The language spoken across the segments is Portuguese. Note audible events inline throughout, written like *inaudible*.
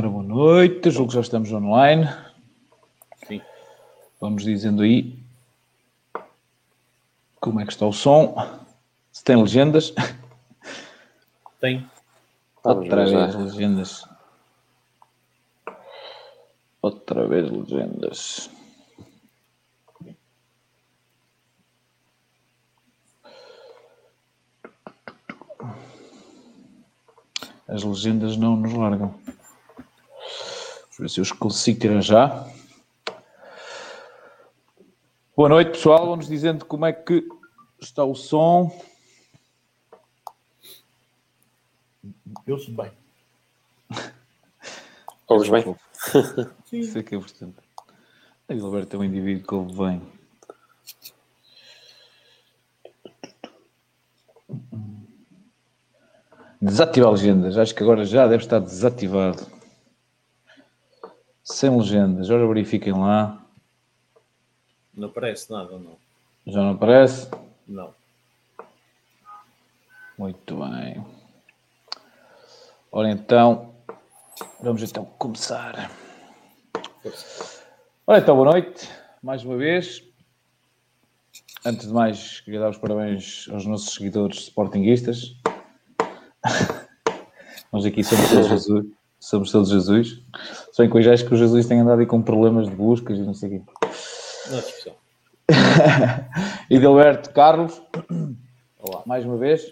Ora, boa noite, julgo que já estamos online. Sim. Vamos dizendo aí como é que está o som. Se tem legendas. Tem. Outra vez legendas. Outra vez legendas. As legendas não nos largam. Ver se eu os consigo tirar já. Boa noite, pessoal. Vamos dizendo como é que está o som. Eu se bem. *laughs* Ouves bem? Sim. Isso é que é importante. A Gilberto é um indivíduo que ouve bem. Desativar legendas. Acho que agora já deve estar desativado. Sem legendas. Ora, verifiquem lá. Não aparece nada, não. Já não aparece? Não. Muito bem. Ora então, vamos então começar. Ora então, boa noite, mais uma vez. Antes de mais, queria dar os parabéns aos nossos seguidores sportinguistas. *laughs* Nós aqui somos todos Jesus. Somos todos Jesus. Só em que eu já acho que o Jesus tem andado aí com problemas de buscas e não sei o quê. Não discussão. *laughs* Edilberto Carlos, Olá. mais uma vez.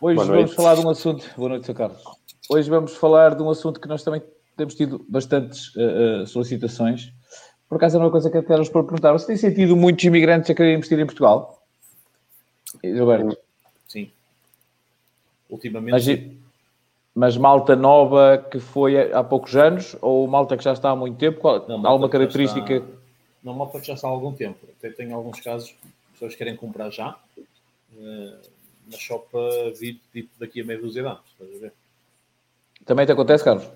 Hoje Boa vamos noite. falar de um assunto. Boa noite, Sr. Carlos. Hoje vamos falar de um assunto que nós também temos tido bastantes eh, eh, solicitações. Por acaso é uma coisa que até nos por perguntar. Você tem sentido muitos imigrantes a querer investir em Portugal? Edilberto, Sim. Ultimamente. mas, mas malta nova que foi há poucos anos ou malta que já está há muito tempo? Qual, Não, alguma característica? está- Não, malta que já está há algum tempo. Até tem alguns casos, pessoas querem comprar já, mas só para vir tipo, daqui a meia dúzia de anos. Estás a ver? Também te acontece, Carlos?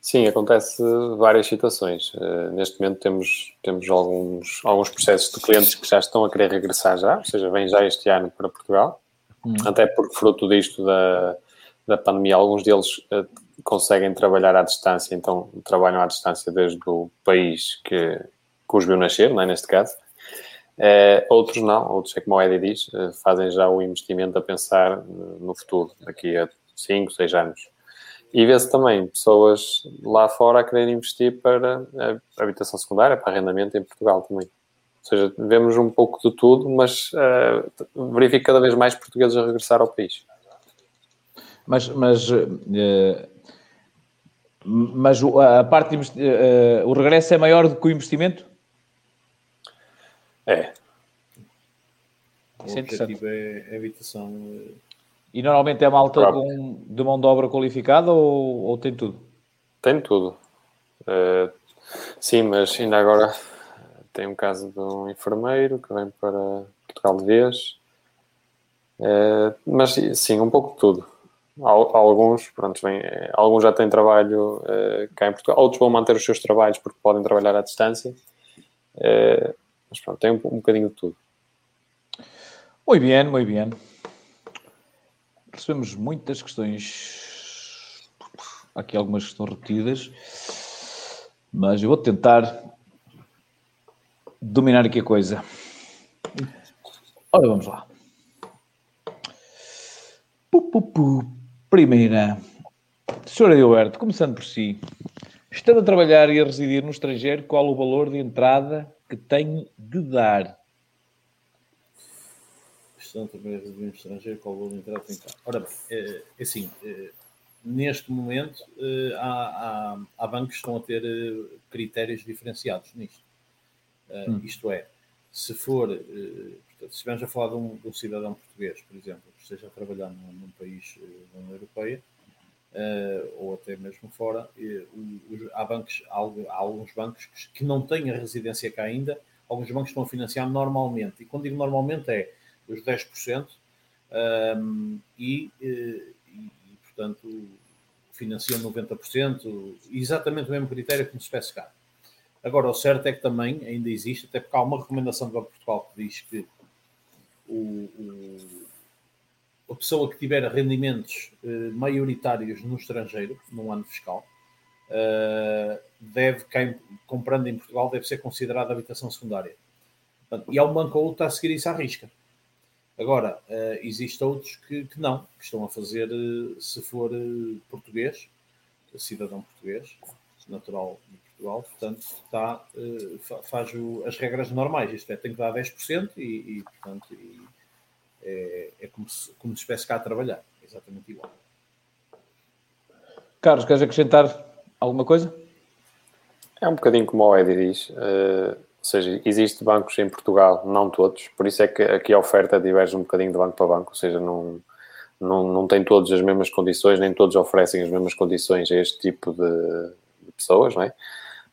Sim, acontece várias situações. Eh, neste momento temos, temos alguns, alguns processos de clientes que já estão a querer regressar já, ou seja, vêm já este ano para Portugal, Hum. até porque fruto disto da, da pandemia, alguns deles eh, conseguem trabalhar à distância, então trabalham à distância desde o país que, que os viu nascer, não é, neste caso. Eh, outros não, outros é como o Eddie diz, eh, fazem já o investimento a pensar no futuro, daqui a 5, 6 anos. E vê-se também pessoas lá fora a querer investir para a habitação secundária, para arrendamento em Portugal também. Ou seja, vemos um pouco de tudo, mas eh, verifico cada vez mais portugueses a regressar ao país. Mas, mas, eh, mas o- a parte de investi- eh, o regresso é maior do que o investimento? É, O Isso é interessante. é, é habitação. eh, E normalmente é malta com, de mão de obra qualificada ou, ou tem tudo? tem tudo. Eh, sim, mas ainda agora tem um caso de um enfermeiro que vem para Portugal de vez. Eh, mas sim, um pouco de tudo. Al- Alguns, pronto, vêm, eh, alguns já têm trabalho eh, cá em Portugal, outros vão manter os seus trabalhos porque podem trabalhar à distância. Eh, mas pronto, tem um, um bocadinho de tudo. Muito bem, muito bem. Recebemos muitas questões. Aqui algumas estão repetidas. Mas eu vou tentar dominar aqui a coisa. Ora, vamos lá. Pu. Primeira. Sr. Edilberto, começando por si. Estando a trabalhar e a residir no estrangeiro, qual o valor de entrada que tenho de dar? Também a residir no estrangeiro, qual o valor de entrada tem cá. Ora bem, é, é assim, eh, neste momento eh, há, há, há bancos que estão a ter eh, critérios diferenciados nisto. Eh, Hum. Isto é, se for, eh, se estivermos a falar de um, de um cidadão português, por exemplo, que esteja a trabalhar num, num país eh, da União Europeia, eh, ou até mesmo fora, eh, os- há, bancos, há, há alguns bancos que, que não têm a residência cá ainda, alguns bancos estão a financiar normalmente. E quando digo normalmente é os 10%, um, e, eh, e, e, portanto, financiam 90%, exatamente o mesmo critério que nos especificar. Agora, o certo é que também ainda existe, até porque há uma recomendação do Banco de Portugal que diz que o, o- a pessoa que tiver rendimentos uh, maioritários no estrangeiro, num ano fiscal, uh, deve, quem comprando em Portugal, deve ser considerada habitação secundária. Portanto, e há um banco ou outro a seguir isso à risca. Agora, uh, existem outros que, que, não, que estão a fazer, se for português, cidadão português, natural de Portugal, portanto, está, faz o, as regras normais, isto é, tem que dar 10% e, e portanto, e, é, é como, se, como se estivesse cá a trabalhar, exatamente igual. Carlos, queres acrescentar alguma coisa? É um bocadinho como o Edi diz, uh, ou seja, existe bancos em Portugal, não todos, por isso é que aqui a oferta diverge um bocadinho de banco para banco, ou seja, não, não, não tem todos as mesmas condições, nem todos oferecem as mesmas condições a este tipo de, de pessoas, não é?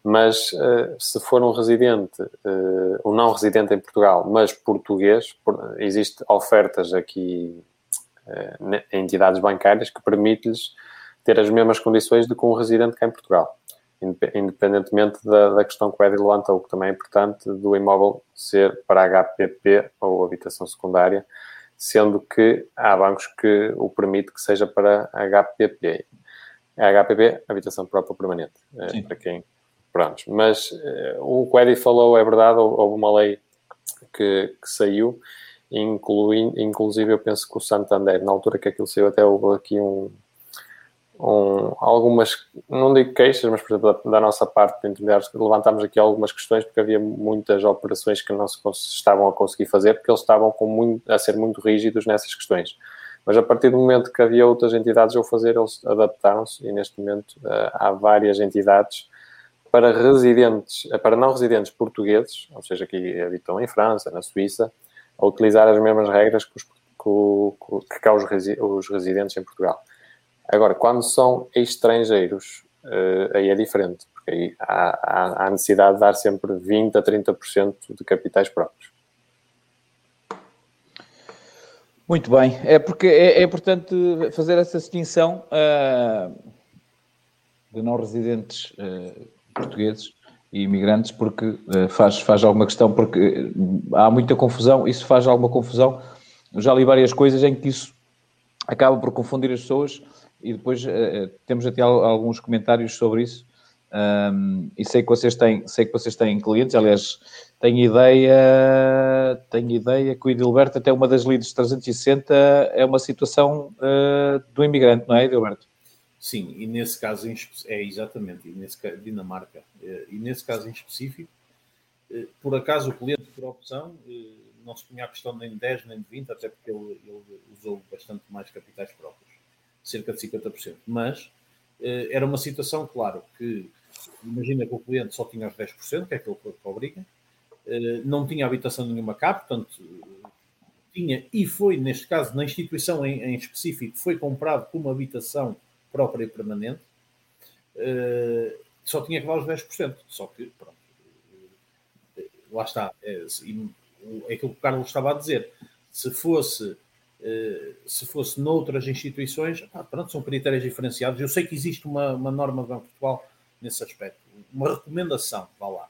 Mas uh, se for um residente, uh, um não residente em Portugal, mas português, por, existe ofertas aqui uh, em entidades bancárias que permite-lhes ter as mesmas condições do que um residente cá em Portugal, independentemente da, da questão que o Edi levantou, que também é importante, do imóvel ser para HPP ou habitação secundária, sendo que há bancos que o permite que seja para HPP. HPP, habitação própria permanente, para quem Mas uh, o que o Eddie falou é verdade, houve uma lei que, que saiu, inclui, inclusive eu penso que o Santander, na altura que aquilo saiu, até houve aqui um, um, algumas, não digo queixas, mas por exemplo, da, da nossa parte levantámos aqui algumas questões porque havia muitas operações que não se estavam a conseguir fazer porque eles estavam com muito, a ser muito rígidos nessas questões. Mas a partir do momento que havia outras entidades a fazer, eles adaptaram-se e neste momento uh, há várias entidades para residentes, para não residentes portugueses, ou seja, que habitam em França, na Suíça, a utilizar as mesmas regras que, os, que, que cá os, residentes em Portugal. Agora, quando são estrangeiros, uh, aí é diferente, porque aí há, há, necessidade de dar sempre 20% a 30% de capitais próprios. Muito bem, é porque é, é importante fazer essa distinção uh, de não residentes uh, portugueses e imigrantes, porque uh, faz, faz alguma questão, porque eh, há muita confusão, isso faz alguma confusão. Eu já li várias coisas em que isso acaba por confundir as pessoas e depois uh, temos até alguns comentários sobre isso. Um, e sei que vocês têm, sei que vocês têm clientes, aliás, tenho ideia, tenho ideia que o Edilberto, até uma das leads 360 é uma situação uh, do imigrante, não é, Edilberto? Sim, e nesse caso, em, é exatamente, e nesse, Dinamarca, eh, e nesse caso em específico, eh, por acaso o cliente, por opção, eh, não se punha a questão nem de 10 nem de 20, até porque ele, ele usou bastante mais capitais próprios, cerca de 50%. Mas era uma situação, claro, que imagina que o cliente só tinha os 10%, que é aquilo que obriga, não tinha habitação nenhuma cá, portanto, tinha, e foi, neste caso, na instituição em, em específico, foi comprado como habitação própria e permanente, uh, só tinha que dar os 10%. Só que, pronto, uh, lá está. É, é aquilo que o Carlos estava a dizer. Se fosse, uh, se fosse noutras instituições, pá, pronto, são critérios diferenciados. Eu sei que existe uma, uma norma do Banco de Portugal nesse aspecto, uma recomendação, vá lá.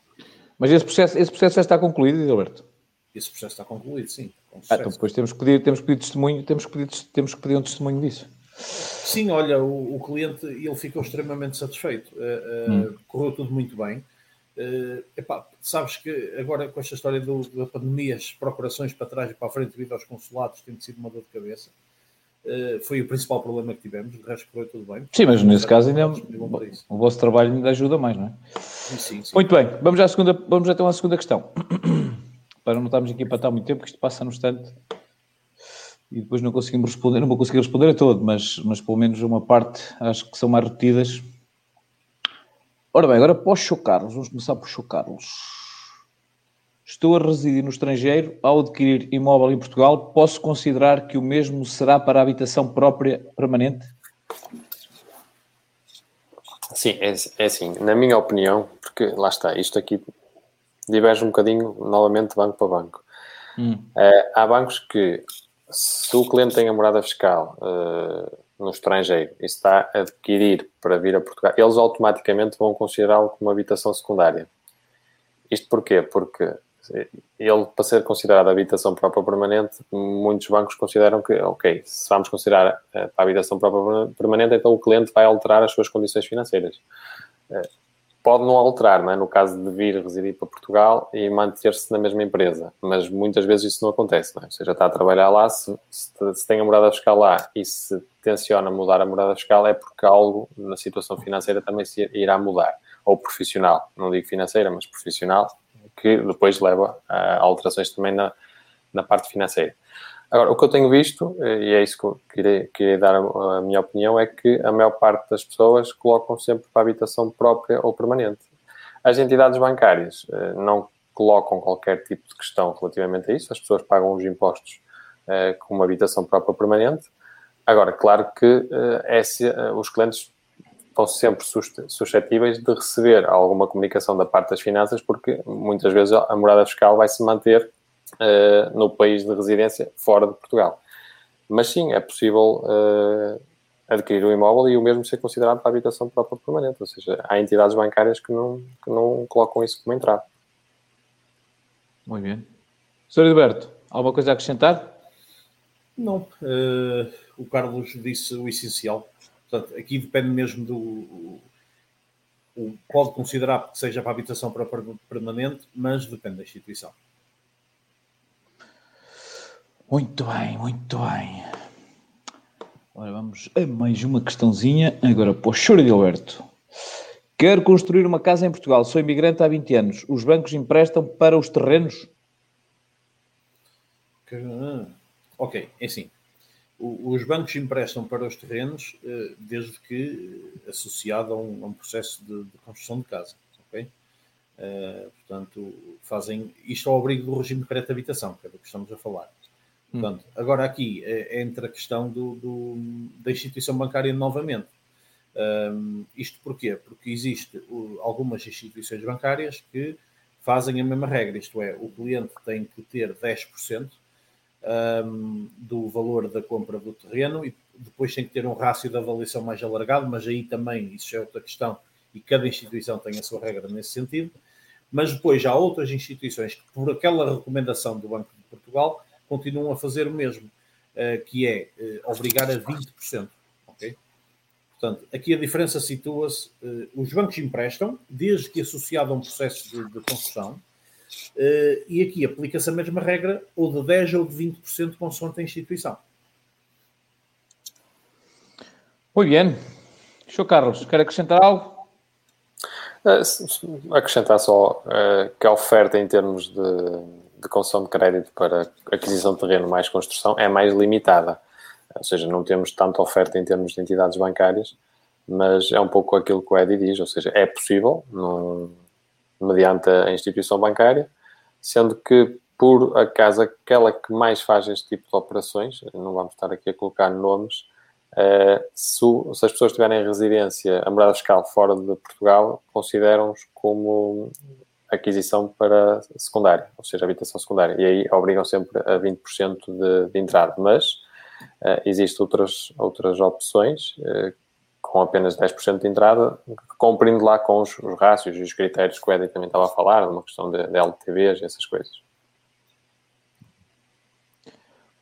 Mas esse processo, esse processo já está concluído, Alberto? Esse processo está concluído, sim. Ah, então depois temos que pedir, temos que pedir testemunho, temos que pedir, temos que pedir um testemunho disso. Sim, olha, o, o, cliente ele ficou extremamente satisfeito. Uh, hum. Correu tudo muito bem. Uh, epá, sabes que agora com esta história do, da pandemia, as procurações para trás e para a frente devido aos consulados tem sido uma dor de cabeça. Uh, foi o principal problema que tivemos, o resto correu tudo bem. Sim, mas nesse caso ainda é o vosso trabalho ainda ajuda mais, não é? Sim, sim. Muito bem, vamos, à segunda, vamos então à segunda questão. *clears throat* para não estarmos aqui para estar muito tempo, que isto passa no instante e depois não conseguimos responder, não vou conseguir responder a todo, mas, mas pelo menos uma parte acho que são mais repetidas. Ora bem, agora para o Show Carlos, vamos começar por Show Carlos. Estou a residir no estrangeiro, ao adquirir imóvel em Portugal, posso considerar que o mesmo será para a habitação própria permanente? Sim, é, é assim, na minha opinião, porque lá está, isto aqui diverge um bocadinho, novamente, banco para banco. Hum. É, há bancos que se o cliente tem a morada fiscal uh, no estrangeiro e está a adquirir para vir a Portugal, eles automaticamente vão considerá-lo como habitação secundária. Isto porquê? Porque ele, para ser considerado habitação própria permanente, muitos bancos consideram que, ok, se vamos considerar para a habitação própria permanente, então o cliente vai alterar as suas condições financeiras. Uh, pode não alterar, não é? no caso de vir residir para Portugal e manter-se na mesma empresa, mas muitas vezes isso não acontece, não é? ou seja, está a trabalhar lá, se, se, se tem a morada fiscal lá e se tenciona mudar a morada fiscal é porque algo na situação financeira também se irá mudar, ou profissional, não digo financeira, mas profissional, que depois leva a alterações também na, na parte financeira. Agora, o que eu tenho visto, eh, e é isso que eu queria, dar a, minha opinião, é que a maior parte das pessoas colocam sempre para habitação própria ou permanente. As entidades bancárias eh, não colocam qualquer tipo de questão relativamente a isso, as pessoas pagam os impostos eh, com uma habitação própria ou permanente. Agora, claro que esse, os clientes estão sempre suscetíveis de receber alguma comunicação da parte das finanças, porque muitas vezes a morada fiscal vai se manter uh, no país de residência fora de Portugal. Mas sim, é possível uh, adquirir o um imóvel e o mesmo ser considerado para habitação própria permanente. Ou seja, há entidades bancárias que não, que não colocam isso como entrada. Muito bem. Sr. Edberto, alguma coisa a acrescentar? Não. Uh, o Carlos disse o essencial. Portanto, aqui depende mesmo do. Pode considerar que seja para habitação para permanente, mas depende da instituição. Muito bem, muito bem. Agora vamos a mais uma questãozinha. Agora para o Choro de Alberto. Quero construir uma casa em Portugal. Sou imigrante há 20 anos. Os bancos emprestam para os terrenos? Ok, é assim os bancos emprestam para os terrenos eh, desde que eh, associado a um, processo de, construção de casa. Okay? Uh, portanto, fazem isto ao abrigo do regime de crédito de habitação, que é do que estamos a falar. Portanto, agora aqui é, entra a questão do, do, da instituição bancária novamente. Um, isto porquê? Porque existe algumas instituições bancárias que fazem a mesma regra, isto é, o cliente tem que ter 10% um, do valor da compra do terreno e depois tem que ter um rácio de avaliação mais alargado, mas aí também isso é outra questão e cada instituição tem a sua regra nesse sentido. Mas depois há outras instituições que, por aquela recomendação do Banco de Portugal, continuam a fazer o mesmo, uh, que é uh, obrigar a 20%. Okay? Portanto, aqui a diferença situa-se: uh, os bancos emprestam, desde que associado a um processo de, de construção, Uh, e aqui aplica-se a mesma regra, ou de 10% ou de 20%, consoante a instituição. Muito bem. Sr. Carlos, quer acrescentar algo? Uh, acrescentar só uh, que a oferta em termos de, de concessão de crédito para aquisição de terreno mais construção é mais limitada. Ou seja, não temos tanta oferta em termos de entidades bancárias, mas é um pouco aquilo que o Edi diz, ou seja, é possível, não mediante a instituição bancária, sendo que, por acaso, aquela que mais faz este tipo de operações, não vamos estar aqui a colocar nomes, uh, se, se, as pessoas tiverem residência, a morada fiscal fora de Portugal, consideram-os como aquisição para secundária, ou seja, habitação secundária, e aí obrigam sempre a 20% de, de entrada, mas uh, existem outras, outras opções uh, com apenas 10% de entrada, cumprindo lá com os, os rácios e os critérios que o Edi também estava a falar, uma questão de, de LTVs e essas coisas.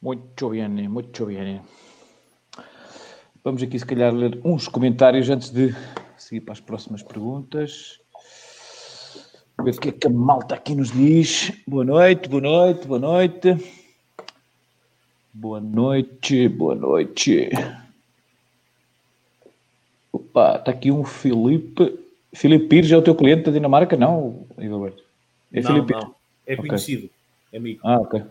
Muito bem, muito bem. Vamos aqui, se calhar, ler uns comentários antes de seguir para as próximas perguntas. Ver o que é que a malta aqui nos diz. Boa noite, boa noite, boa noite. Boa noite, boa noite. Opa, está aqui um Filipe. Filipe Pires é o teu cliente da Dinamarca? Não, É não, Filipe não. É conhecido. Okay. É amigo. Ah, ok.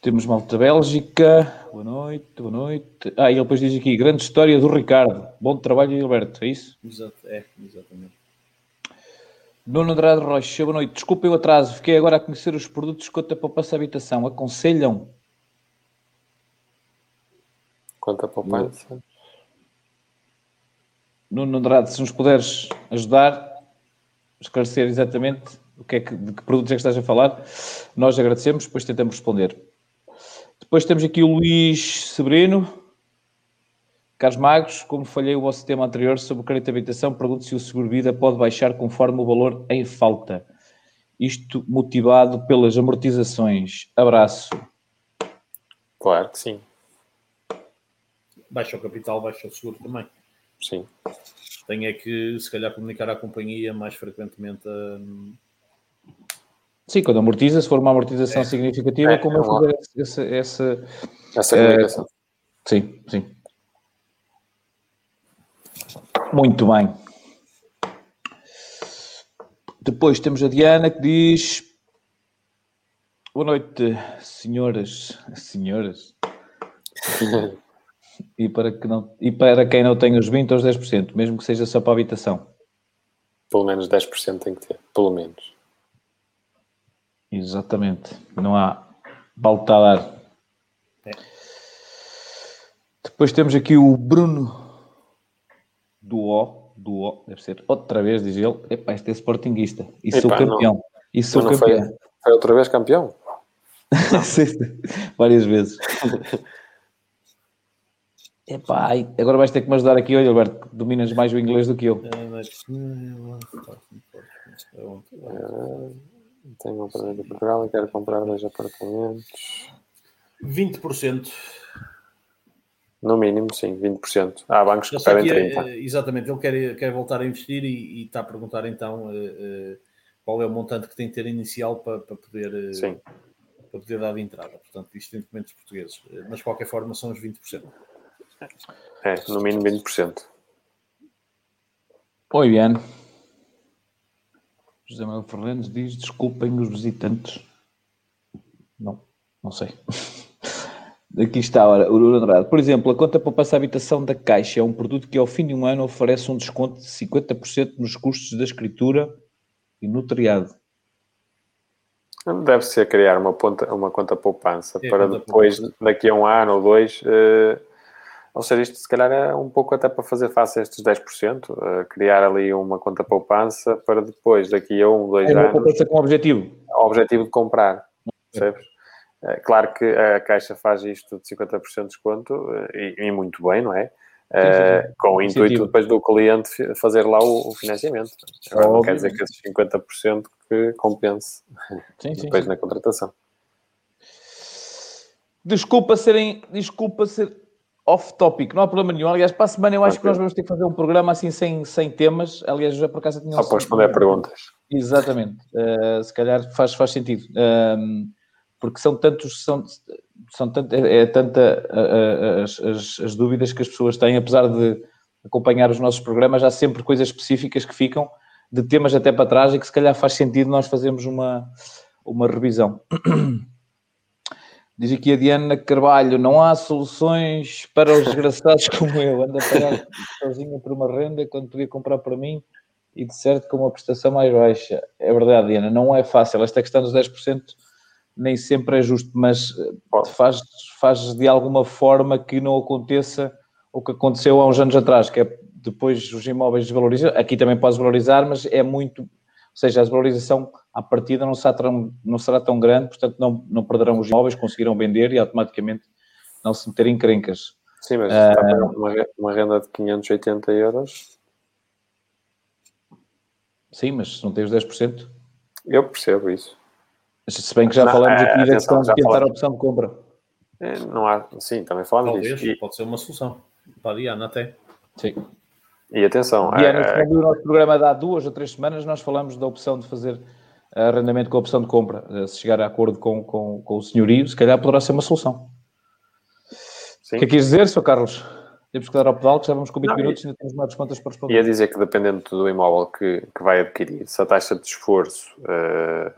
Temos Malta Bélgica. Boa noite, boa noite. Ah, e ele depois diz aqui: grande história do Ricardo. Bom trabalho, Gilberto. É isso? Exato, é, exatamente. Nuno Andrade Rocha, boa noite. Desculpe o atraso, fiquei agora a conhecer os produtos de conta poupança habitação. Aconselham? Conta poupança? Nuno Andrade, se nos puderes ajudar, esclarecer exatamente o que é que, de que produtos é que estás a falar, nós agradecemos, depois tentamos responder. Depois temos aqui o Luís Severino. Carlos Magos, como falhei o vosso tema anterior sobre o crédito de habitação, pergunto se o seguro-vida pode baixar conforme o valor em falta. Isto motivado pelas amortizações. Abraço. Claro que sim. Baixa o capital, baixa o seguro também. Sim. Tem é que, se calhar, comunicar à companhia mais frequentemente. hum, Sim, quando amortiza, se for uma amortização É. significativa, É, como é é fazer essa, essa- Essa Eh, comunicação. Sim, sim. Muito bem. Depois temos a Diana que diz: Boa noite, senhoras. Senhoras. E para, que não, e para quem não tem os 20 ou os 10%, mesmo que seja só para a habitação. Pelo menos 10% tem que ter. Pelo menos. Exatamente. Não há balta a dar. É. Depois temos aqui o Bruno do O. Do O, deve ser outra vez, diz ele. Epá, este é sportinguista. E sou Epá, não. campeão. E sou não foi, campeão. foi outra vez campeão? *laughs* Várias vezes. *laughs* Epá, agora vais ter que me ajudar aqui, olha, Alberto, que dominas mais o inglês do que eu. é? Eh, Tenho um apartamento em Portugal e quero comprar dois apartamentos. 20%. No mínimo, sim, 20%. Há bancos que Eu sei pedem que, 30%. eh, exatamente, ele quer, quer voltar a investir e, e está a perguntar então eh, eh, qual é o montante que tem que ter inicial para, para poder, Sim. para poder dar de entrada. Portanto, isto em documentos portugueses. Mas de qualquer forma são os 20%. É, no mínimo 20%. Oi, Ian. José Manuel Fernandes diz: desculpem os visitantes. Não, não sei. *laughs* Aqui está, ora, o Andrade. Por exemplo, a conta para passar a habitação da Caixa é um produto que ao fim de um ano oferece um desconto de 50% nos custos da escritura e notariado. Deve ser criar uma, ponta, uma conta poupança É, para conta depois, poupança. daqui a um ano ou dois, eh, ou seja, isto se calhar é um pouco até para fazer face a estes 10%, eh, criar ali uma conta poupança para depois, daqui a um, dois É uma anos, poupança com objetivo. o objetivo de comprar, percebes? Eh, Claro que a Caixa faz isto de 50% de desconto eh, e, e muito bem, não é? Eh, sim, sim. com o Incentivo. intuito depois do cliente fazer lá o, o financiamento. Agora não quer dizer que esses 50% que compense Sim, depois na contratação. Desculpa serem, desculpa ser off-topic, não há problema nenhum. Aliás, para a semana eu acho que nós vamos ter que fazer um programa assim sem, sem temas. Aliás, já por acaso tinha Só para responder perguntas. Exatamente. Uh, se calhar faz, faz sentido. Um, porque são tantos, são, são tanto, é, é tanta as, as, as dúvidas que as pessoas têm, apesar de acompanhar os nossos programas, há sempre coisas específicas que ficam de temas até para trás e que se calhar faz sentido nós fazermos uma, uma revisão. Diz aqui a Diana Carvalho, não há soluções para os desgraçados como eu. Anda a pagar sozinho por uma renda quando podia comprar para mim e de certo com uma prestação mais baixa. É verdade, Diana, não é fácil. Esta questão dos 10% nem sempre é justo, mas faz, faz de alguma forma que não aconteça o que aconteceu há uns anos atrás, que é depois os imóveis desvalorizam. Aqui também pode valorizar, mas é muito. Ou seja, a desvalorização à partida não será tão, não será tão grande, portanto não, não perderão os imóveis, conseguirão vender e automaticamente não se meter em crencas. Sim, mas uh, uma, uma renda de 580 euros. Sim, mas se não tens 10%. Eu percebo isso. Se bem que já Não, falamos é, aqui da questão de tentar a opção de compra. É, Não há, sim, também falamos Talvez, disso. Pode ser uma solução. Para a Diana até. Sim. e atenção, Diana, é, no nosso programa de há duas ou três semanas, nós falamos da opção de fazer arrendamento com a opção de compra. Eh, Se chegar a acordo com, com, com o senhorio, se calhar poderá ser uma solução. sim. O que é que quis dizer, Sr. Carlos? Temos que dar ao pedal, que já vamos com 20 Não, minutos e ainda temos mais contas para Ia responder. dizer que dependendo do imóvel que, que vai adquirir, se a taxa de esforço eh,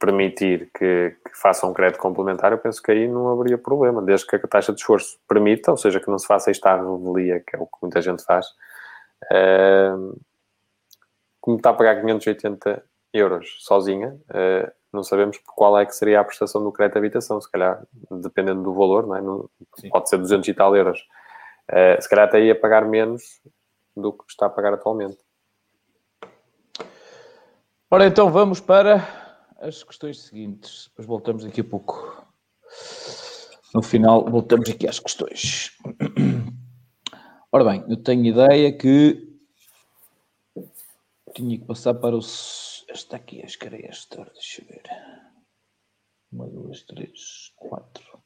permitir que, que faça um crédito complementar, eu penso que aí não haveria problema, desde que a taxa de esforço permita, ou seja, que não se faça isto à revelia, que é o que muita gente faz. Eh, como está a pagar 580 euros sozinha, eh, não sabemos qual é que seria a prestação do crédito de habitação, se calhar, dependendo do valor, não é? Não- pode ser 200 e tal euros. Eh, se calhar até ia pagar menos do que está a pagar atualmente. Ora, então vamos para as questões seguintes. Depois voltamos daqui a pouco. No final, voltamos aqui às questões. Ora bem, eu tenho ideia que tinha que passar para o. Está aqui, acho que era esta. Deixa eu ver. Uma, duas, três, quatro.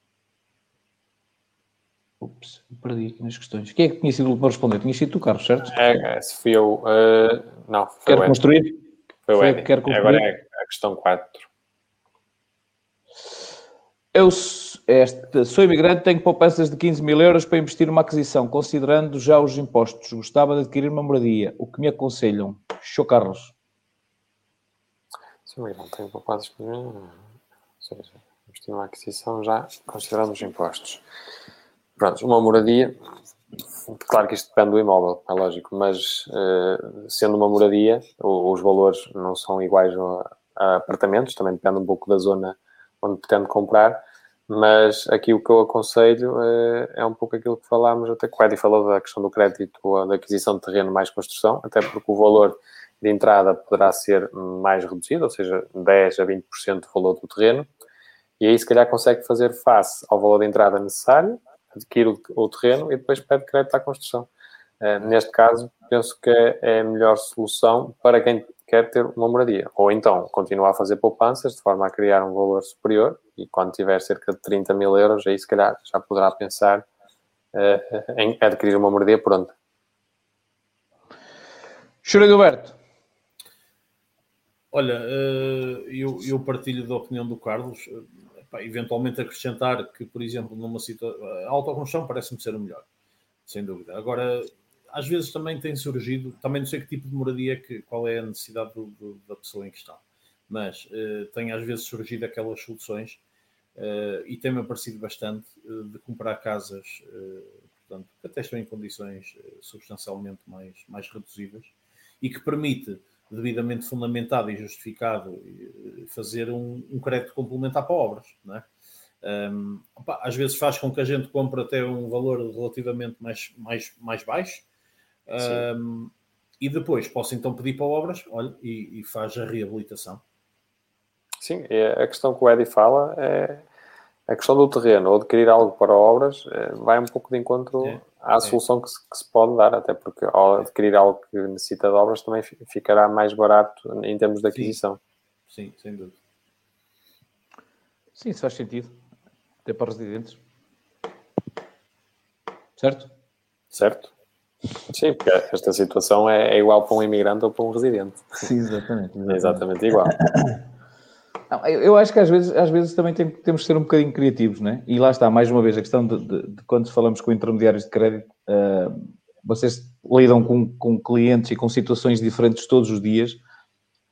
Ups, perdi aqui nas questões. Quem é que tinha sido o último a responder? Tinha sido tu, Carlos, certo? É, se fui eu. Uh, não, foi Quer construir? Foi o Eddie. Quer construir? Agora é a questão 4. Eu este, sou imigrante, tenho poupanças de 15 mil euros para investir numa aquisição, considerando já os impostos. Gostava de adquirir uma moradia. O que me aconselham? Show Carlos. Sou imigrante, tenho poupanças. Ou seja, investir numa aquisição já considerando os impostos. Pronto, uma moradia, claro que isto depende do imóvel, é lógico, mas uh, sendo uma moradia, os valores não são iguais a, apartamentos, também depende um pouco da zona onde pretende comprar, mas aqui o que eu aconselho uh, é um pouco aquilo que falámos, até que o Eddie falou da questão do crédito, da aquisição de terreno mais construção, até porque o valor de entrada poderá ser mais reduzido, ou seja, 10 a 20% do valor do terreno, e aí se calhar consegue fazer face ao valor de entrada necessário, adquire o, o terreno e depois pede crédito à construção. Uh, neste caso, penso que é a melhor solução para quem quer ter uma moradia. Ou então, continuar a fazer poupanças de forma a criar um valor superior e quando tiver cerca de 30 mil euros, aí se calhar já poderá pensar uh, em adquirir uma moradia pronta. Chura Gilberto. Olha, eu, eu partilho da opinião do Carlos eventualmente acrescentar que, por exemplo, numa situação. A autoconstrução parece-me ser o melhor, sem dúvida. Agora, às vezes também tem surgido, também não sei que tipo de moradia, que, qual é a necessidade do, do, da pessoa em questão, mas uh, tem às vezes surgido aquelas soluções uh, e tem-me aparecido bastante uh, de comprar casas, portanto, que até estão em condições substancialmente mais, mais reduzidas e que permite devidamente fundamentado e justificado fazer um, um crédito complementar para obras, não é? Um, opa, às vezes faz com que a gente compre até um valor relativamente mais, mais, mais baixo um, e depois possa então pedir para obras olha, e, e, faz a reabilitação. Sim, a questão que o Eddie fala é a questão do terreno ou adquirir algo para obras é, vai um pouco de encontro é há a solução que se, que se, pode dar, até porque ao adquirir algo que necessita de obras também ficará mais barato em termos de aquisição. Sim, Sim sem dúvida. Sim, isso faz sentido. Até para residentes. Certo? Certo. Sim, porque esta situação é, é igual para um imigrante ou para um residente. Sim, exatamente. exatamente. É *laughs* exatamente igual. *laughs* Não, eu acho que às vezes, às vezes também tem, temos que ser um bocadinho criativos, né? E lá está, mais uma vez, a questão de, de, de quando falamos com intermediários de crédito, uh, vocês lidam com, com clientes e com situações diferentes todos os dias.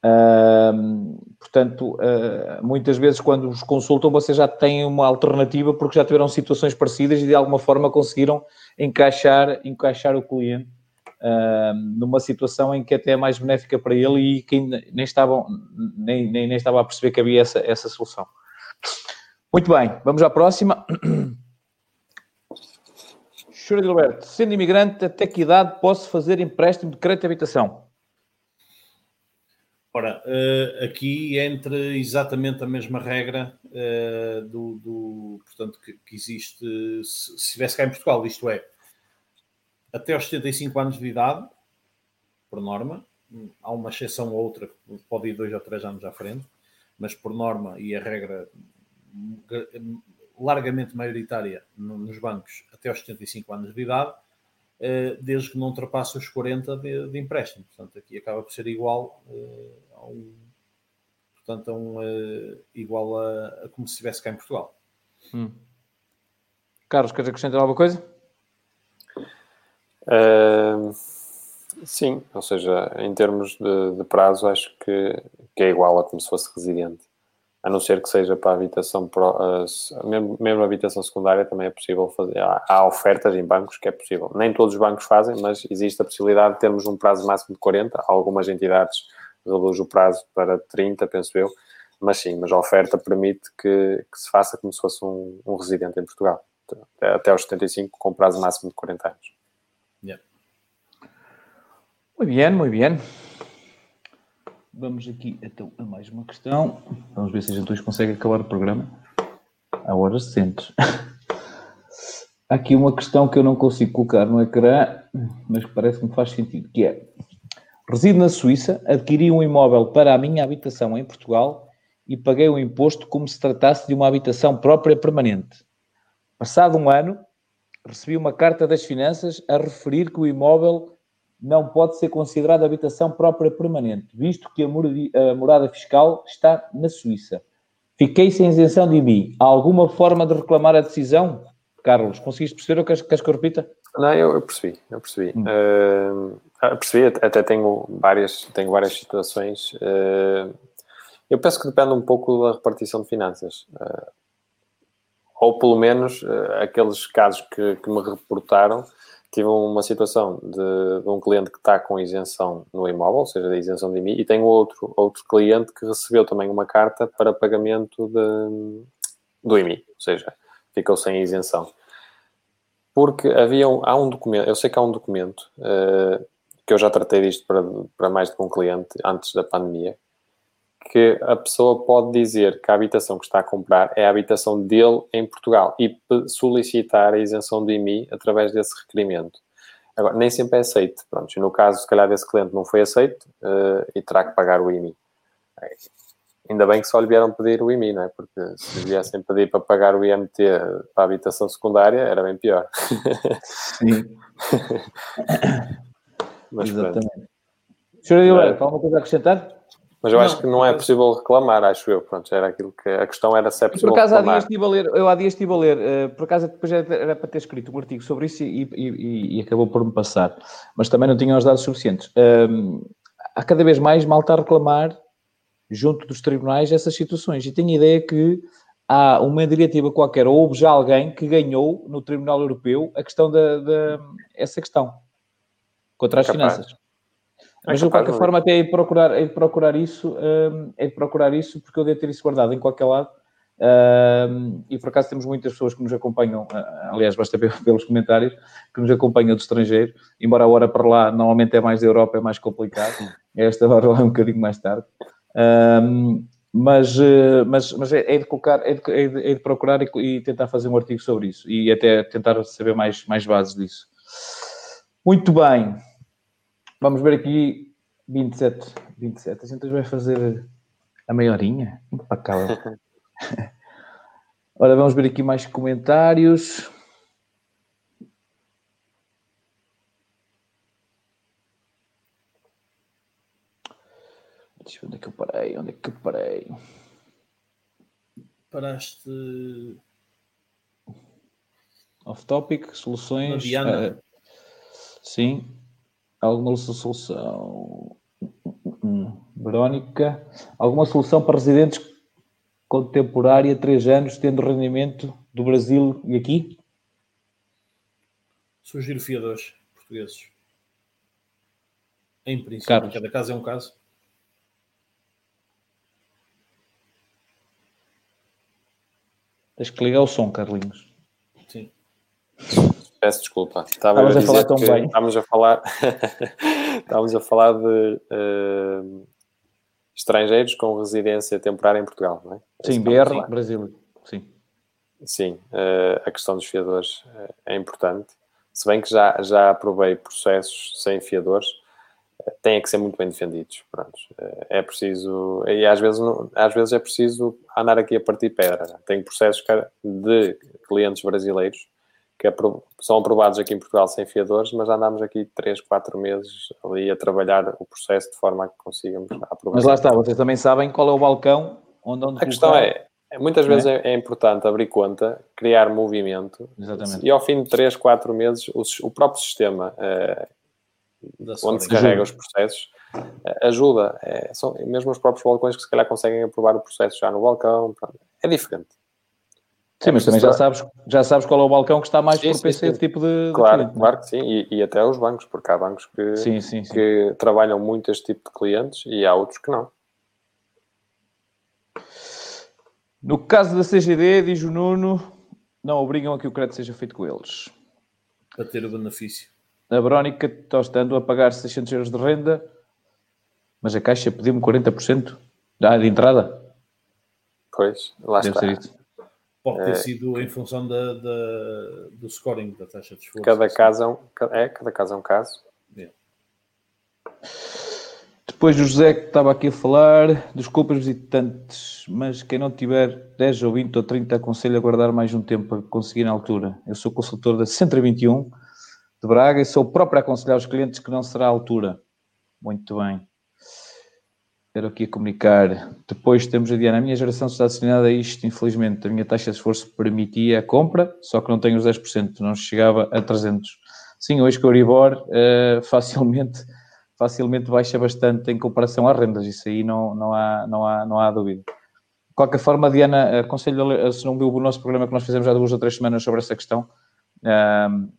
Uh, portanto, uh, muitas vezes quando os consultam, vocês já têm uma alternativa porque já tiveram situações parecidas e de alguma forma conseguiram encaixar, encaixar o cliente uh, numa situação em que até é mais benéfica para ele e que nem estava, nem, nem, nem estava a perceber que havia essa, essa solução. Muito bem, vamos à próxima. *clears throat* Senhor Gilberto, sendo imigrante, até que idade posso fazer empréstimo de crédito de habitação? Ora, uh, aqui entra exatamente a mesma regra uh, do, do, portanto, que, que existe se estivesse cá em Portugal, isto é, até aos 75 anos de idade, por norma. Há uma exceção ou outra que pode ir dois ou três anos à frente, mas por norma e a regra largamente maioritária nos bancos até aos 75 anos de idade, eh, desde que não ultrapasse os 40 de, de empréstimo. Portanto, aqui acaba por ser igual eh, a um, portanto, a um, eh, igual a, a como se estivesse cá em Portugal. Hum. Carlos, queres acrescentar alguma coisa? Sim, ou seja, em termos de, de prazo, acho que, que, é igual a como se fosse residente. A não ser que seja para a habitação, uh, mesmo, mesmo a habitação secundária também é possível fazer. Há, há, ofertas em bancos que é possível. Nem todos os bancos fazem, mas existe a possibilidade de termos um prazo máximo de 40. Algumas entidades reduzem o prazo para 30, penso eu. Mas sim, mas a oferta permite que, que se faça como se fosse um, um residente em Portugal. Até aos 75, com prazo máximo de 40 anos. Muy bien, muy bien. Vamos aqui então a mais uma questão. Vamos ver se a gente hoje consegue acabar o programa a horas decentes. Há aqui uma questão que eu não consigo colocar no ecrã, mas que parece que me faz sentido, que é Resido na Suíça, adquiri um imóvel para a minha habitação em Portugal e paguei o imposto como se tratasse de uma habitação própria permanente. Passado um ano, recebi uma carta das finanças a referir que o imóvel não pode ser considerado habitação própria permanente, visto que a morada fiscal está na Suíça. Fiquei sem isenção de IMI. Há alguma forma de reclamar a decisão? Carlos, conseguiste perceber ou queres, queres que eu repita? Não, eu, eu percebi, eu percebi. Hum. Uh, percebi, até tenho várias, tenho várias situações. Uh, eu penso que depende um pouco da repartição de finanças. Uh, ou pelo menos aqueles casos que, que me reportaram tive uma situação de, de, um cliente que está com isenção no imóvel, ou seja, da isenção de IMI, e tenho outro, outro cliente que recebeu também uma carta para pagamento de, do IMI, ou seja, ficou sem isenção. Porque havia um, há um documento, eu sei que há um documento, uh, que eu já tratei disto para, para mais de um cliente antes da pandemia, que a pessoa pode dizer que a habitação que está a comprar é a habitação dele em Portugal e solicitar a isenção do IMI através desse requerimento. Agora, nem sempre é aceito. Pronto, no caso, se calhar, desse cliente não foi aceito uh, e terá que pagar o IMI. Ainda bem que só lhe vieram pedir o IMI, não é? Porque se viessem pedir para pagar o IMT para a habitação secundária, era bem pior. Sim. *laughs* Mas, Exatamente. Senhor Hilberto, alguma coisa a acrescentar? Mas eu não, acho que não é possível reclamar, acho eu. Pronto, era aquilo que a questão era se é possível por acaso, reclamar. Há dias estive a ler, eu há dias estive a ler, uh, por acaso depois era, era, para ter escrito um artigo sobre isso e, e, e, acabou por me passar, mas também não tinha os dados suficientes. Um, há cada vez mais malta a reclamar junto dos tribunais essas situações e tenho a ideia que há uma diretiva qualquer, ou houve já alguém que ganhou no Tribunal Europeu a questão da, da essa questão contra as Capaz. finanças. Mas de qualquer forma até é de procurar, é de procurar isso, um, é de procurar isso porque eu devo ter isso guardado em qualquer lado. Um, e por acaso temos muitas pessoas que nos acompanham, aliás, basta ver *laughs* pelos comentários, que nos acompanham do estrangeiro, embora a hora para lá normalmente é mais da Europa, é mais complicado, esta hora lá é um bocadinho mais tarde. Um, mas, eh, mas, mas é, é, de colocar, é de, é de, é de procurar e, e, tentar fazer um artigo sobre isso e até tentar saber mais, mais bases disso. Muito bem. Vamos ver aqui 27. 27. A gente vai fazer a meia horinha. Impacável. *laughs* Ora, vamos ver aqui mais comentários. Deixa eu ver onde é que eu parei. Onde é que eu parei? Paraste. Off topic, soluções. Uh, sim alguma solução. Verónica, alguma solução para residentes contemporânea, três anos, tendo rendimento do Brasil e aqui? Sugiro fiadores portugueses. Em princípio, Carlos. cada caso é um caso. Tens que ligar o som, Carlinhos. Sim. Peço desculpa. Estava a, a falar tão bem. Estávamos a falar, *laughs* estávamos a falar de uh, estrangeiros com residência temporária em Portugal, não é? Sim, BR, Brasil. Sim. Sim, uh, a questão dos fiadores uh, é importante. Se bem que já, já aprovei processos sem fiadores, têm que ser muito bem defendidos. Pronto. É preciso, e às vezes, às vezes é preciso andar aqui a partir pedra. Tenho processos de clientes brasileiros que são aprovados aqui em Portugal sem fiadores, mas andámos aqui 3, 4 meses ali a trabalhar o processo de forma a que consigamos aprovar. Mas lá está, vocês também sabem qual é o balcão onde, onde A questão é, muitas vezes é? é? importante abrir conta, criar movimento, Exatamente. e ao fim de 3, 4 meses o, o próprio sistema eh, onde se carrega os processos eh, ajuda. É, são mesmo os próprios balcões que se calhar conseguem aprovar o processo já no balcão, é diferente. Sim, mas também já sabes, já sabes qual é o balcão que está mais sim, propício a esse tipo de. Claro, de claro que sim, e, e, até os bancos, porque há bancos que, sim, sim, que trabalham muito este tipo de clientes e há outros que não. No caso da CGD, diz o Nuno, não obrigam a que o crédito seja feito com eles. Para ter o benefício. A Verónica está estando a pagar 600 euros de renda, mas a Caixa pediu-me 40% de entrada. Pois, lá Deve está. Pode ter é, sido em função da, da, do scoring da taxa de esforço. Cada caso é, um, é, cada caso é um caso. Depois o José que estava aqui a falar, desculpas visitantes, mas quem não tiver 10 ou 20 ou 30 aconselho a guardar mais um tempo para conseguir na altura. Eu sou consultor da 121 de Braga e sou o próprio a aconselhar os clientes que não será a altura. Muito bem. Quero aqui a comunicar. Depois temos a Diana. A minha geração está destinada a isto, infelizmente. A minha taxa de esforço permitia a compra, só que não tenho os 10%, não chegava a 300. Sim, hoje com o Euribor, uh, *laughs* facilmente facilmente baixa bastante em comparação às rendas, isso aí não, não, há, não, há, não há dúvida. De qualquer forma, Diana, aconselho, se não viu o nosso programa que nós fizemos há duas ou três semanas sobre essa questão,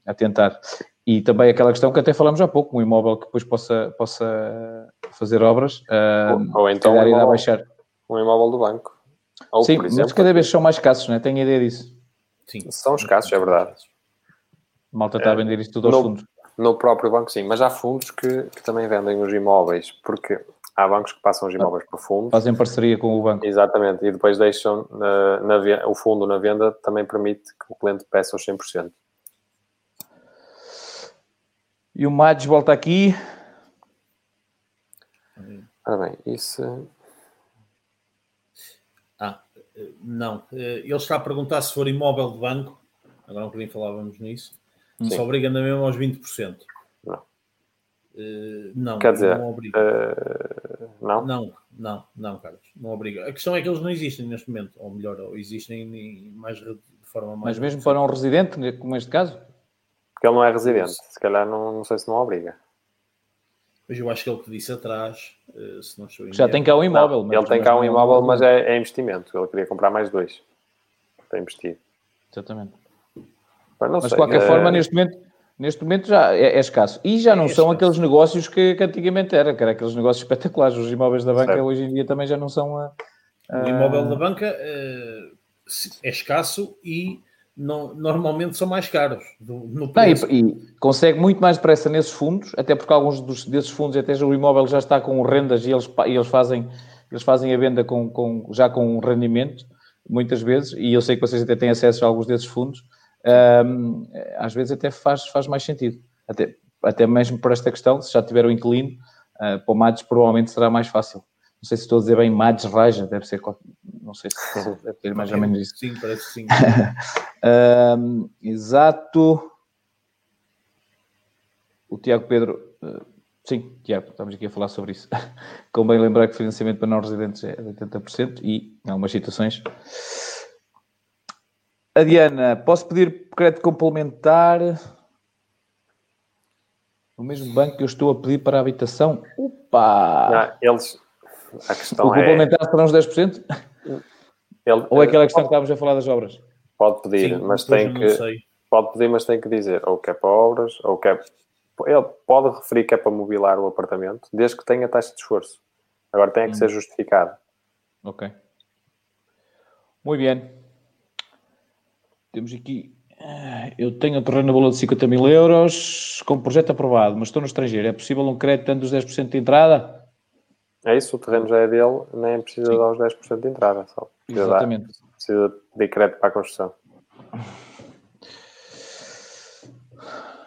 a tentar. E também aquela questão que até falamos há pouco, um imóvel que depois possa, possa fazer obras, ou, ou então um imóvel, baixar. um imóvel do banco. Ou, Sim, exemplo, mas cada vez são mais escassos, não é? Tenho ideia disso. Sim. São escassos, é verdade. Malta está a vender isto tudo aos no, fundos. No próprio banco, sim, mas há fundos que, que também vendem os imóveis, porque há bancos que passam os imóveis para fundo. Fazem parceria com o banco. Exatamente, e depois deixam na, na, o fundo na venda também permite que o cliente peça os 100%. E o Mads volta aqui. Ora bem, isso. Ah, não. Ele está a perguntar se for imóvel de banco. Agora um bocadinho falávamos nisso. Sim. Se obriga na mesma aos 20%. Não. Uh, não, Quer dizer, não obriga. Uh, não? Não, não, não, Carlos. Não obriga. A questão é que eles não existem neste momento. Ou melhor, ou existem mais, de forma mais. Mas mesmo para um residente, como este caso? Porque ele não é residente. Se calhar não, não sei se não obriga. Mas eu acho que ele que disse atrás, uh, se não estou Já tem cá um imóvel. Não, ele tem cá um imóvel, mas é, é investimento. Ele queria comprar mais dois para investir. Exatamente. Mas, de qualquer é... forma, neste momento, neste momento já é, é escasso. E já não é são aqueles negócios que, que, antigamente era, que eram aqueles negócios espetaculares. Os imóveis da banca certo. hoje em dia também já não são. A, a... O imóvel da banca é escasso e não, normalmente são mais caros. No, no não, e, e, consegue muito mais depressa nesses fundos, até porque alguns dos, desses fundos, até o imóvel já está com rendas e eles, e eles, fazem, eles fazem a venda com, com, já com rendimento, muitas vezes, e eu sei que vocês até têm acesso a alguns desses fundos às vezes até faz, faz mais sentido. Até, até mesmo por esta questão, se já tiver o inquilino, uh, para o Mads provavelmente será mais fácil. Não sei se estou a dizer bem Mads Raja, deve ser, não sei se deve ter mais ou menos isso. Sim, parece sim. *laughs* um, exato. O Tiago Pedro, uh, sim, Tiago, estamos aqui a falar sobre isso. *laughs* Convém lembrar que o financiamento para não residentes é de 80% e, em algumas situações, a Diana, posso pedir crédito complementar no mesmo banco que eu estou a pedir para a habitação? Opa! Não, eles. A questão o é- complementar é... serão os 10%? Ele, ou é aquela questão que estávamos a falar das obras? Pode pedir, Sim, mas tem que. Pode pedir, mas tem que dizer ou que é para obras, ou que é. Ele pode referir que é para mobilar o apartamento, desde que tenha taxa de esforço. Agora tem que hum. ser justificado. Ok. Muito bem. Temos aqui. Eh, eu tenho um terreno na bola de 50 mil euros com projeto aprovado, mas estou no estrangeiro. É possível um crédito tanto dos 10% de entrada? É isso, o terreno já é dele, nem precisa Sim. dar os 10% de entrada. Só precisa Exatamente. Dar, precisa de crédito para a construção.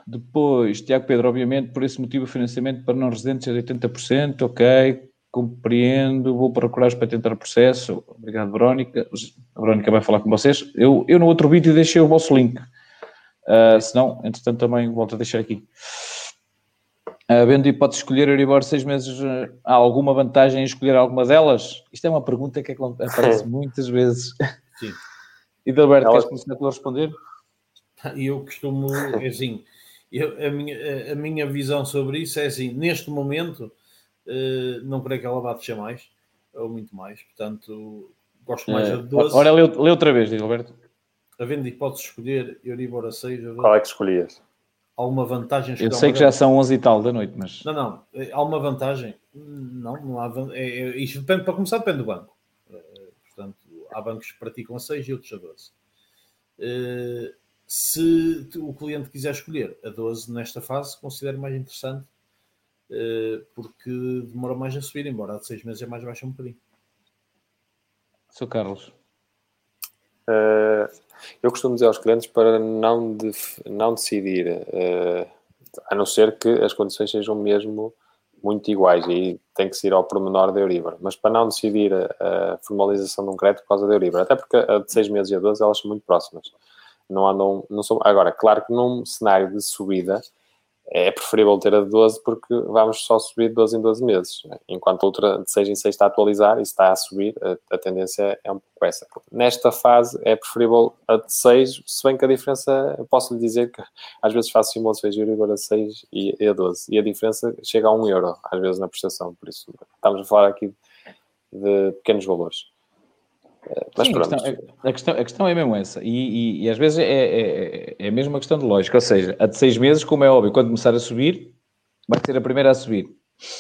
Depois, Tiago Pedro, obviamente, por esse motivo, o financiamento para não residentes é de 80%, ok compreendo, vou procurar para tentar o processo. Obrigado, Verónica. A Verónica vai falar com vocês. Eu, eu no outro vídeo deixei o vosso link. Uh, se não, entretanto, também volto a deixar aqui. Uh, Vendo hipótese de escolher Euribor seis meses, uh, há alguma vantagem em escolher alguma delas? Isto é uma pergunta que aparece *laughs* muitas vezes. Sim. *laughs* E Dalberto, Ela... queres começar a responder? Eu costumo, é *laughs* assim, eu, a, minha, a minha visão sobre isso é assim, neste momento, uh, não creio que ela vá descer mais, ou muito mais, portanto, gosto mais é. de 12. Ora, lê, lê outra vez, Gilberto. Havendo hipótese de escolher Euribor a 6, qual é que escolhias? Alguma vantagem? Eu sei que já são 11 e tal da noite, mas. Não, não, eh, há uma vantagem? Não, não há. É, isto depende, para começar, depende do banco. Portanto, há bancos que praticam a 6 e outros a 12. Uh, se o cliente quiser escolher a 12 nesta fase, considero mais interessante porque demora mais a subir, embora há de seis meses é mais baixo um bocadinho. Sou Carlos. Uh, eu costumo dizer aos clientes para não, não decidir, uh, a não ser que as condições sejam mesmo muito iguais e tem que ser ao pormenor da Euribor. Mas para não decidir a, a, formalização de um crédito por causa da Euribor, até porque a de 6 meses e a 12 elas são muito próximas. Não andam, não são, agora, claro que num cenário de subida, é preferível ter a de 12 porque vamos só subir de 12 em 12 meses. Enquanto a outra de 6 em 6 está a atualizar e está a subir, a, a, tendência é um pouco essa. Nesta fase é preferível a de 6, se bem que a diferença, eu posso lhe dizer que às vezes faço simulações de Euribor a 6 e, e a 12 e a diferença chega a 1 euro às vezes na prestação, por isso estamos a falar aqui de pequenos valores. Mas Sim, pronto. A questão, a, questão, a questão é mesmo essa. E, e, e às vezes é, é, é, a mesma questão de lógica. Ou seja, a de seis meses, como é óbvio, quando começar a subir, vai ser a primeira a subir.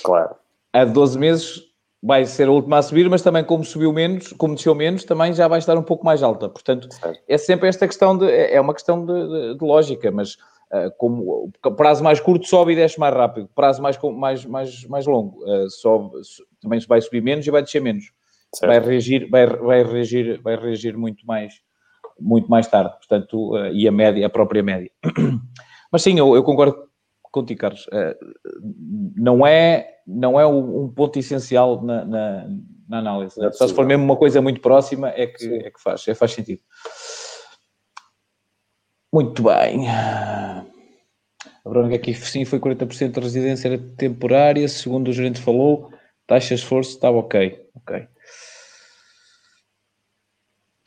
Claro. A de 12 meses vai ser a última a subir, mas também como subiu menos, como desceu menos, também já vai estar um pouco mais alta. Portanto, certo. é sempre esta questão de... É uma questão de, de, de lógica, mas uh, como o prazo mais curto sobe e desce mais rápido. Prazo mais, mais, mais, mais longo uh, sobe, também vai subir menos e vai descer menos. Certo. vai reagir, vai, vai reagir, vai reagir muito mais, muito mais tarde, portanto, uh, e a média, a própria média. *clears throat* Mas sim, eu, eu concordo contigo, Carlos. Uh, não é, não é um ponto essencial na, na, na análise. É Só se for mesmo uma coisa muito próxima é que, é que faz, é, faz sentido. Muito bem. A Verónica aqui sim foi 40% de residência era temporária, segundo o gerente falou, taxa de esforço estava ok. Ok.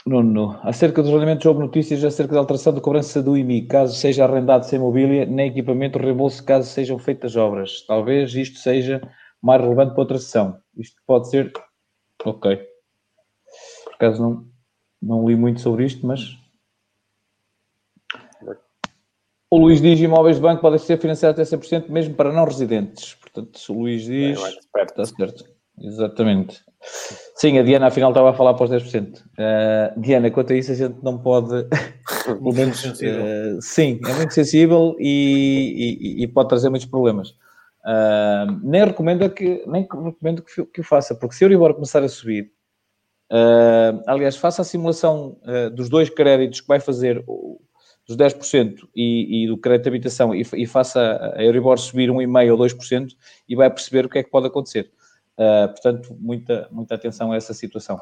Nuno, acerca dos rendimentos, houve notícias acerca da alteração da cobrança do IMI, caso seja arrendado sem mobília, nem equipamento, reembolso caso sejam feitas obras. Talvez isto seja mais relevante para outra sessão. Isto pode ser. Ok. Por acaso não, não li muito sobre isto, mas. O Luís diz imóveis de banco podem ser financiados até 100% mesmo para não residentes. Portanto, se o Luís diz. É, está certo. Exatamente. Sim, a Diana afinal estava a falar para os 10%. Uh, Diana, quanto a isso a gente não pode. *laughs* pelo menos. Uh, sim, é muito sensível e, e, e pode trazer muitos problemas. Uh, nem recomendo que, nem recomendo que, que o faça, porque se o Euribor começar a subir, uh, aliás, faça a simulação dos dois créditos que vai fazer, dos 10% e, e do crédito de habitação, e, e faça a Euribor subir 1,5% ou 2%, e vai perceber o que é que pode acontecer. Uh, portanto, muita, muita atenção a essa situação.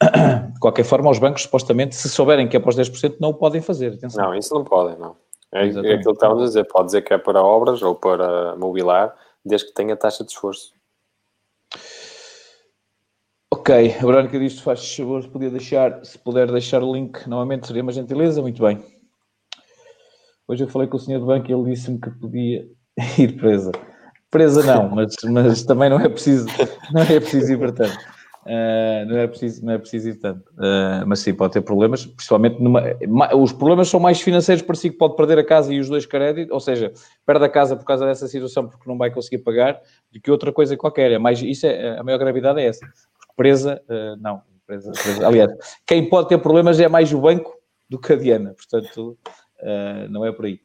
*coughs* De qualquer forma, os bancos, supostamente, se souberem que é para os 10%, não o podem fazer. Atenção. Não, isso não podem, não. É, é aquilo que estávamos a dizer. Pode dizer que é para obras ou para mobilar, desde que tenha taxa de esforço. Ok, a Verónica diz se faz favor, se podia deixar, se puder deixar o link novamente, seria uma gentileza. Muito bem. Hoje eu falei com o senhor do banco e ele disse-me que podia *laughs* ir presa. Presa não, mas, mas também não é preciso, não é preciso ir para tanto. Uh, não, é preciso, não é preciso ir tanto. Uh, mas sim, pode ter problemas, principalmente numa, os problemas são mais financeiros para si que pode perder a casa e os dois créditos, ou seja, perde a casa por causa dessa situação porque não vai conseguir pagar, do que outra coisa qualquer. É mais, isso é, a maior gravidade é essa. Presa, uh, não. Presa, presa. Aliás, quem pode ter problemas é mais o banco do que a Diana, portanto, não é por aí.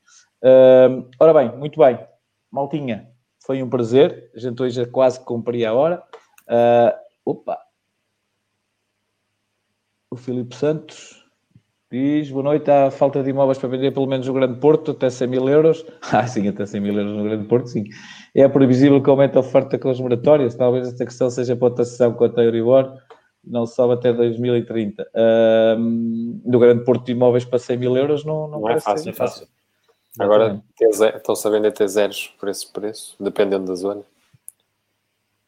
ora bem, muito bem. Maltinha, foi um prazer. A gente hoje quase cumpria a hora. Uh, opa! O Filipe Santos diz: Boa noite. Há falta de imóveis para vender, pelo menos no Grande Porto, até 100 mil euros. *laughs* Ah, sim, até 100 mil euros no Grande Porto, sim. É previsível que aumente a oferta com as moratórias. Talvez esta questão seja para outra sessão quanto a Euribor. Não sobe até 2030. Uh, no Grande Porto, imóveis para 100 mil euros não, não, não é fácil. É fácil. Agora estão-se a vender T0 por esse preço, dependendo da zona.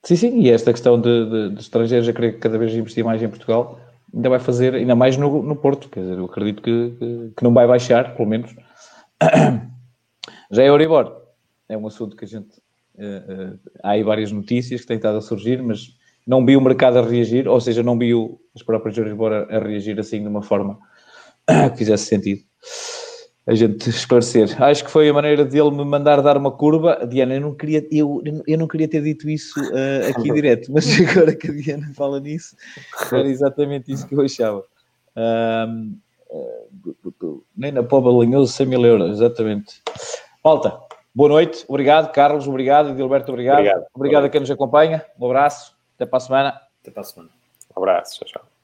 Sim, sim, e esta questão de, de, de estrangeiros a querer cada vez investir mais em Portugal ainda vai fazer, ainda mais no, no Porto, quer dizer, eu acredito que, que, que não vai baixar, pelo menos. *clears throat* Já é Euribor, é um assunto que a gente. Uh, uh, há aí várias notícias que têm estado a surgir, mas não vi o mercado a reagir, ou seja, não vi o, as próprias Euribor a, a reagir assim de uma forma *clears throat* que fizesse sentido a gente esclarecer. Acho que foi a maneira dele me mandar dar uma curva. Diana, eu não queria, eu, eu não queria ter dito isso uh, aqui direto, mas *laughs* agora que a Diana fala nisso, era exatamente isso que eu achava. Um, uh, nem na Poba Linhoso, 100 mil euros, exatamente. Falta. Boa noite, obrigado, Carlos, obrigado, Gilberto, obrigado. Obrigado, obrigado a quem nos acompanha. Um abraço, até para a semana. Até para a semana. Um abraço, tchau, tchau.